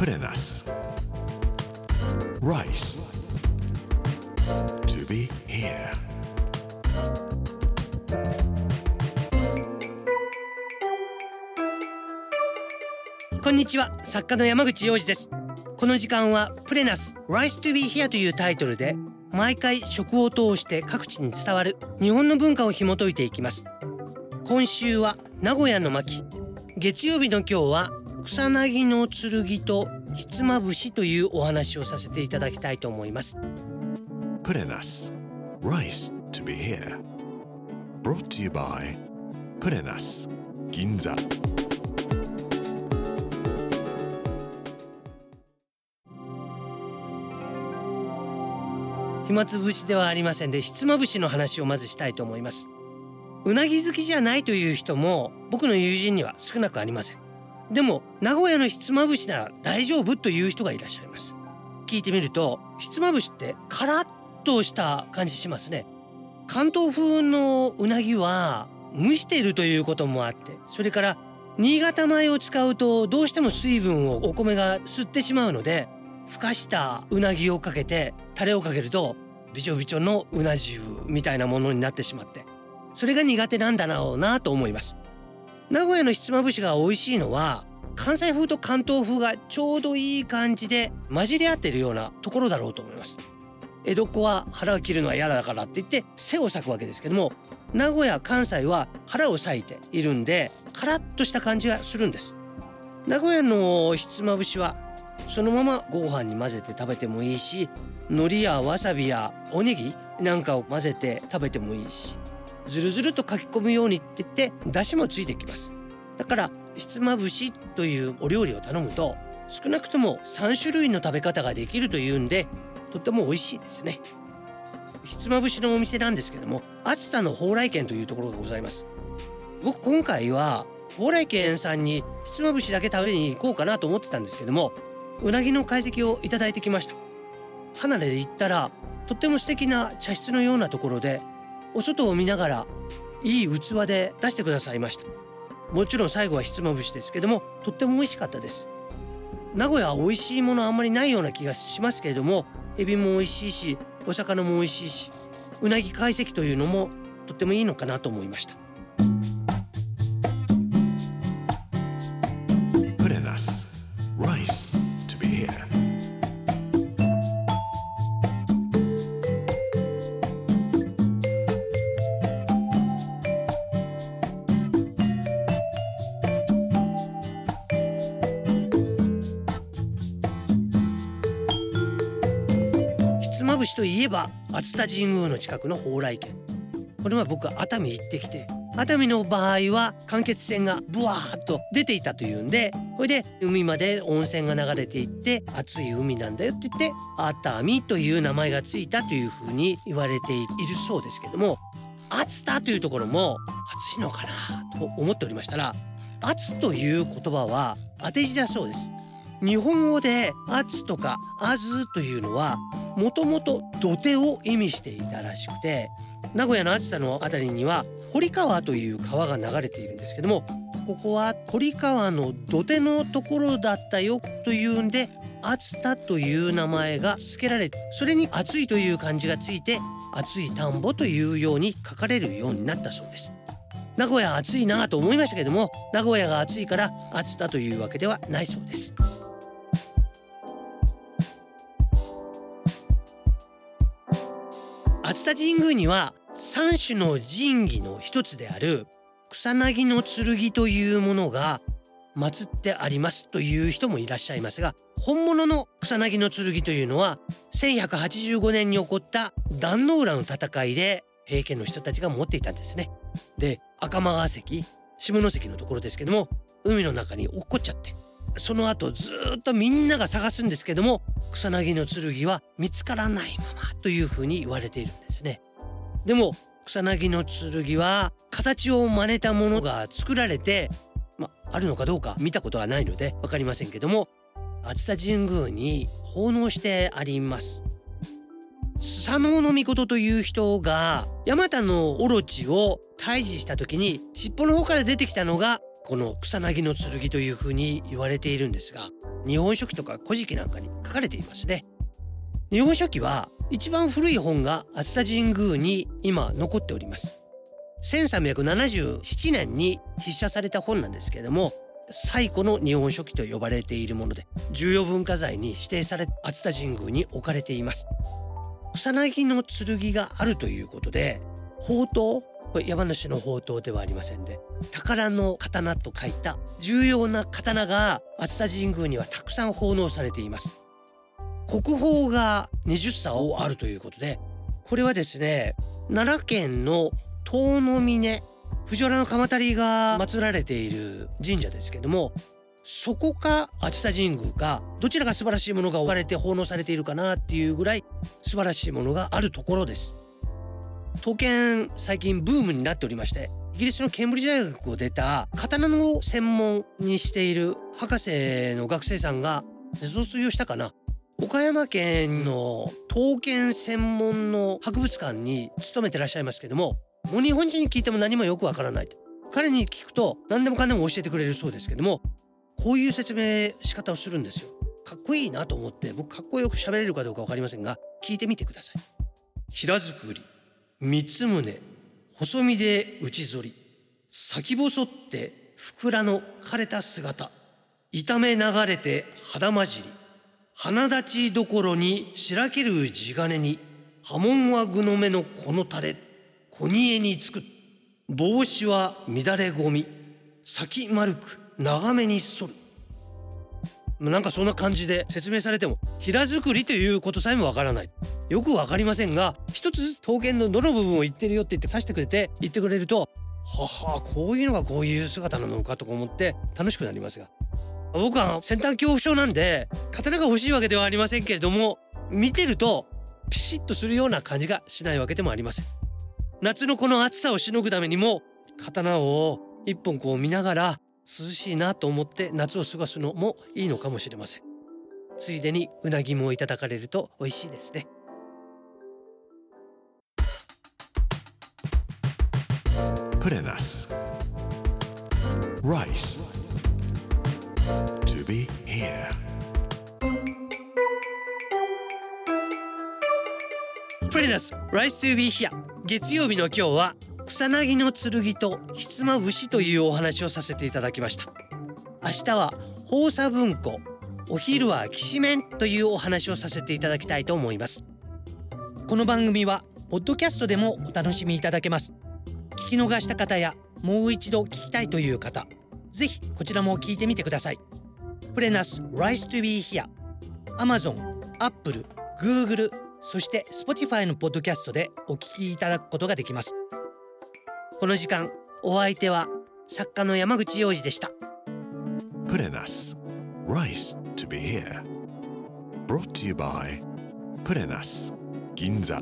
プレナス Rice. To be here. こんにちは作家の山口洋二ですこの時間はプレナス Rise to be here というタイトルで毎回食を通して各地に伝わる日本の文化を紐解いていきます今週は名古屋の巻月曜日の今日は草薙の剣とひつまぶしというお話をさせていただきたいと思います。プレナス Rice to be here. Brought to you by プレナス銀座暇つぶしではありませんでひつまぶしの話をまずしたいと思います。うなぎ好きじゃないという人も僕の友人には少なくありませんでも名古屋のひつまぶしなら大丈夫という人がいらっしゃいます。聞いてみるとひつまぶしってカラッとした感じしますね。関東風のうなぎは蒸しているということもあってそれから新潟米を使うとどうしても水分をお米が吸ってしまうのでふかしたうなぎをかけてタレをかけるとびちょびちょのうな重みたいなものになってしまってそれが苦手なんだろうなと思います。名古屋のひつまぶしが美味しいのは関西風と関東風がちょうどいい感じで混じり合っているようなところだろうと思います。江戸っ子は腹を切るのは嫌だからって言って背を裂くわけですけども名古屋関西は腹を裂いているんでカラッとした感じがするんです。名古屋のひつまぶしはそのままご飯に混ぜて食べてもいいし海苔やわさびやおネギなんかを混ぜて食べてもいいしずるずると書き込むようにって言って出汁もついてきます。だからひつまぶしというお料理を頼むと少なくとも3種類の食べ方ができるというんでとっても美味しいですね。ひつまぶしのお店なんですけども熱田の蓬莱軒というところがございます。僕今回は蓬莱軒さんにひつまぶしだけ食べに行こうかなと思ってたんですけどもうなぎの解析をいただいてきました。離れで行ったらとっても素敵な茶室のようなところでお外を見ながらいい器で出してくださいました。もちろん最後はひつまぶしですけどもとっても美味しかったです。名古屋は美味しいものあんまりないような気がしますけれどもエビも美味しいしお魚も美味しいしうなぎ解析というのもとってもいいのかなと思いました。ひつまぶしといえば熱田神宮の近くの蓬莱軒。これは僕は熱海行ってきて熱海の場合は間欠泉がブワーッと出ていたというんでこれで海まで温泉が流れていって熱い海なんだよって言って熱海という名前がついたというふうに言われているそうですけども熱田というところも暑いのかなと思っておりましたら熱という言葉は当て字だそうです。日本語で「圧」とか「あず」というのはもともと土手を意味していたらしくて名古屋の熱田の辺りには堀川という川が流れているんですけどもここは堀川の土手のところだったよというんで熱田という名前が付けられそれに熱いという漢字がついて熱い田んぼというように書かれるようになったそうです。名古屋暑いなと思いましたけども名古屋が暑いから暑田というわけではないそうです。熱田神宮には三種の神器の一つである草薙の剣というものが祀ってありますという人もいらっしゃいますが本物の草薙の剣というのは1185年に起こった壇ノ浦の戦いで平家の人たちが持っていたんですね。で赤間川関下関のところですけども海の中に落っこっちゃってその後ずっとみんなが探すんですけども草薙の剣は見つからないままというふうに言われているんですね。でも草薙の剣は形を真似たものが作られて、まあるのかどうか見たことはないので分かりませんけども熱田神宮に奉納してあります。スサノオノミコトという人がヤマタのオロチを退治した時に尻尾の方から出てきたのがこの草薙の剣というふうに言われているんですが日本書紀とか古事記なんかに書かれていますね日本書紀は一番古い本が熱田神宮に今残っております。1377年に筆写された本なんですけれども最古の日本書紀と呼ばれているもので重要文化財に指定され熱田神宮に置かれています。草薙の剣があるということで宝刀？これ山梨の宝刀ではありませんで宝の刀と書いた重要な刀が熱田神宮にはたくさん奉納されています。国宝が20竿あるということでこれはですね奈良県の遠野峰藤原の鎌足りが祀られている神社ですけどもそこか熱田神宮かどちらが素晴らしいものが置かれて奉納されているかなっていうぐらい素晴らしいものがあるところです。刀剣最近ブームになっておりましてイギリスのケンブリッジ大学を出た刀の専門にしている博士の学生さんが卒業したかな。岡山県の刀剣専門の博物館に勤めてらっしゃいますけどももう日本人に聞いても何もよくわからない彼に聞くと何でもかんでも教えてくれるそうですけどもこういう説明仕方をするんですよ。かっこいいなと思って僕かっこよく喋れるかどうか分かりませんが聞いてみてください。平作り三つ胸細身で内反り先細ってふくらの枯れた姿痛め流れて肌混じり。鼻立ちどころにしらける地金に波紋は具の目のこの垂れ小煮えにつく。帽子は乱れごみ。先丸く長めに反る。なんかそんな感じで説明されても平作りということさえもわからない。よくわかりませんが一つずつ刀剣のどの部分を言ってるよって言って指してくれて言ってくれるとははこういうのがこういう姿なのかとか思って楽しくなりますが。僕は先端恐怖症なんで刀が欲しいわけではありませんけれども見てるとピシッとするような感じがしないわけでもありません夏のこの暑さをしのぐためにも刀を一本こう見ながら涼しいなと思って夏を過ごすのもいいのかもしれませんついでにうなぎもいただかれると美味しいですね Purenas. Rice. Be here. プレナス Rise to be here. 月曜日の今日は草薙の剣とひつまぶしというお話をさせていただきました。明日は放射文庫お昼はきしめんというお話をさせていただきたいと思います。この番組はポッドキャストでもお楽しみいただけます。聞き逃した方やもう一度聞きたいという方ぜひこちらも聞いてみてください。プレナス Rise to be here Amazon、Apple、Google そして Spotify のポッドキャストでお聞きいただくことができますこの時間お相手は作家の山口洋二でした Purenas. Rice to be here. Brought to you by Purenas. Ginza.